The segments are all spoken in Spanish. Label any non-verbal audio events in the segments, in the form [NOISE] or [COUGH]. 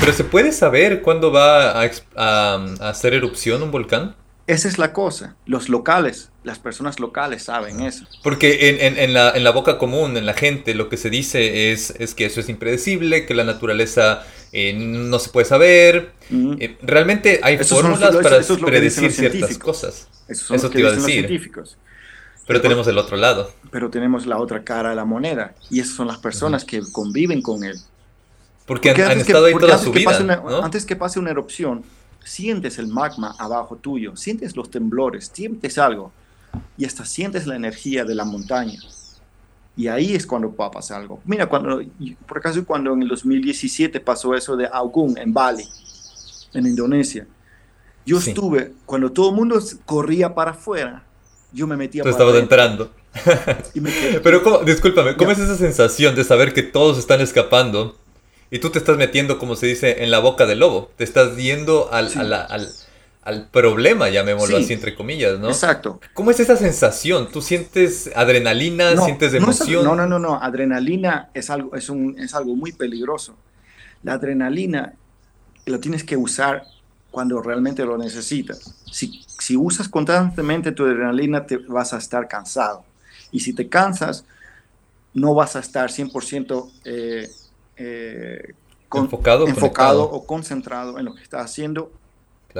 Pero ¿se puede saber cuándo va a, a hacer erupción un volcán? Esa es la cosa. Los locales, las personas locales saben eso. Porque en, en, la, en, la, boca común, en la gente, lo que se dice es, es que eso es impredecible, que la naturaleza eh, no se puede saber. Eh, realmente hay fórmulas para predecir ciertas cosas. Eso, eso te iba a decir. científicos. Pero, tenemos el otro lado. Pero tenemos la otra cara de la moneda. Y esas son las personas que conviven con él. Porque, han, estado ahí toda su vida. Antes que pase una erupción, sientes el magma abajo tuyo, sientes los temblores, sientes algo y hasta sientes la energía de la montaña. Y ahí es cuando va a pasar algo. Mira, cuando, por acaso cuando en el 2017 pasó eso de Augún en Bali, en Indonesia, yo estuve, cuando todo el mundo corría para afuera, yo me metía Tú estabas entrando. [LAUGHS] Pero, ¿cómo, discúlpame, ¿cómo es esa sensación de saber que todos están escapando y tú te estás metiendo, como se dice, en la boca del lobo. Te estás yendo al, al, al, problema, llamémoslo así, entre comillas, ¿no? Exacto. ¿Cómo es esa sensación? ¿Tú sientes adrenalina? ¿Sientes emoción? No, no, no, no. Adrenalina es algo, es, un, es algo muy peligroso. La adrenalina lo tienes que usar cuando realmente lo necesitas. Si, si usas constantemente tu adrenalina, te vas a estar cansado. Y si te cansas, no vas a estar 100% eh, eh, enfocado, enfocado o concentrado en lo que estás haciendo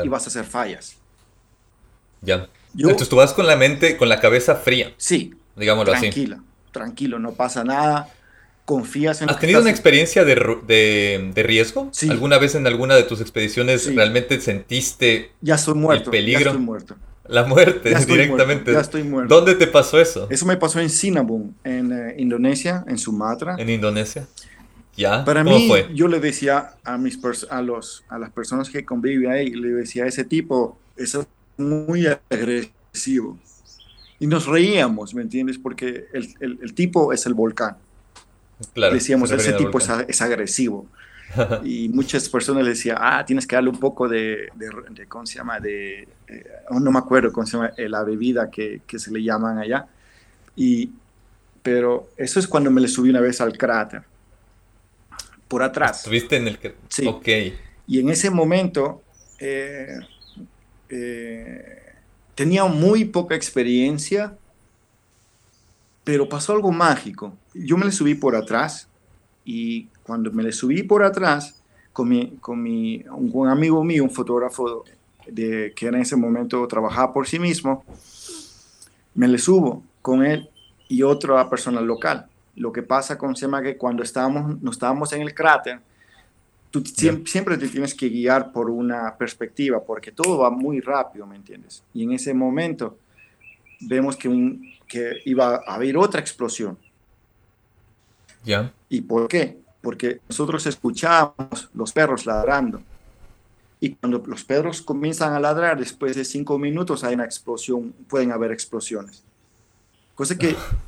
y vas a hacer fallas. Ya. Entonces tú vas con la mente, con la cabeza fría. Sí. Digámoslo tranquila, así. Tranquilo, no pasa nada. Confías en ¿Has tenido una experiencia de, de, riesgo? Sí. ¿Alguna vez en alguna de tus expediciones realmente sentiste ya estoy muerto, el peligro? Ya estoy muerto. La muerte, directamente. ya estoy muerto. ¿Dónde te pasó eso? Eso me pasó en Sinabung, en eh, Indonesia, en Sumatra. ¿En Indonesia? Para mí, yo le decía a, mis a, los, a las personas que conviven ahí, le decía, ese tipo es muy agresivo. Y nos reíamos, ¿me entiendes? Porque el, el, tipo es el volcán. Claro, Decíamos, ese tipo es, es, agresivo. [LAUGHS] y muchas personas le decían, ah, tienes que darle un poco de, de, ¿cómo se llama? De, eh, no me acuerdo cómo se llama, eh, la bebida que, que, se le llaman allá. Y, pero eso es cuando me le subí una vez al cráter por atrás. ¿Estuviste en el que...? Sí. Ok. Y en ese momento eh, eh, tenía muy poca experiencia, pero pasó algo mágico. Yo me le subí por atrás y cuando me le subí por atrás con, mi, con mi, un, amigo mío, un fotógrafo de, que en ese momento trabajaba por sí mismo, me le subo con él y otra persona local lo que pasa con Sema que cuando estábamos, no estábamos en el cráter, tú siempre, te tienes que guiar por una perspectiva, porque todo va muy rápido, ¿me entiendes? Y en ese momento vemos que, un, que iba a haber otra explosión. ¿Ya? ¿Y por qué? Porque nosotros escuchábamos los perros ladrando. Y cuando los perros comienzan a ladrar, después de cinco minutos hay una explosión, pueden haber explosiones. Cosa que [LAUGHS]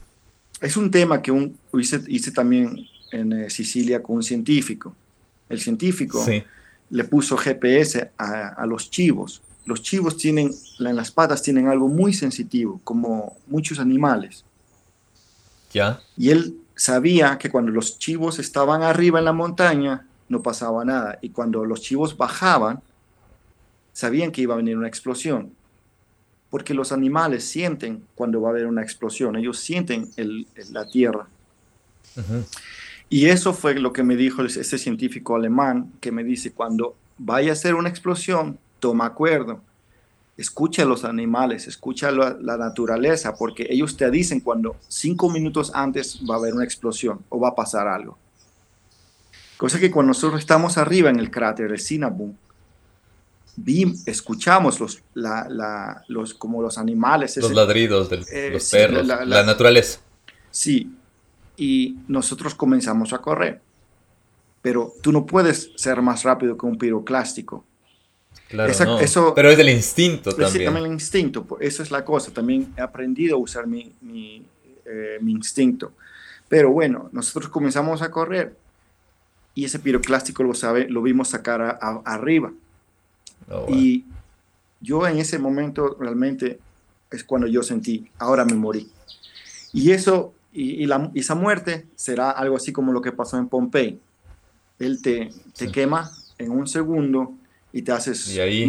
es un tema que un, hice, también en eh, Sicilia con un científico. El científico le puso GPS a, los chivos. Los chivos tienen, en las patas tienen algo muy sensitivo, como muchos animales. ¿Ya? Y él sabía que cuando los chivos estaban arriba en la montaña, no pasaba nada. Y cuando los chivos bajaban, sabían que iba a venir una explosión porque los animales sienten cuando va a haber una explosión, ellos sienten la tierra. Y eso fue lo que me dijo ese científico alemán, que me dice, cuando vaya a ser una explosión, toma acuerdo, escucha a los animales, escucha la, la naturaleza, porque ellos te dicen cuando cinco minutos antes va a haber una explosión o va a pasar algo. Cosa que cuando nosotros estamos arriba en el cráter, el Sinabung, escuchamos los, los, como los animales. Los ladridos de eh, los perros, la, naturaleza. Sí, y nosotros comenzamos a correr. Pero tú no puedes ser más rápido que un piroclástico. Claro, eso, pero es del instinto también. Sí, también el instinto, eso es la cosa. También he aprendido a usar mi, mi, eh, instinto. Pero bueno, nosotros comenzamos a correr y ese piroclástico lo, sabe, lo vimos sacar arriba. Oh, y yo en ese momento realmente es cuando yo sentí, ahora me morí. Y eso, y, la, esa muerte será algo así como lo que pasó en Pompey. Él te, te quema en un segundo y te haces y ahí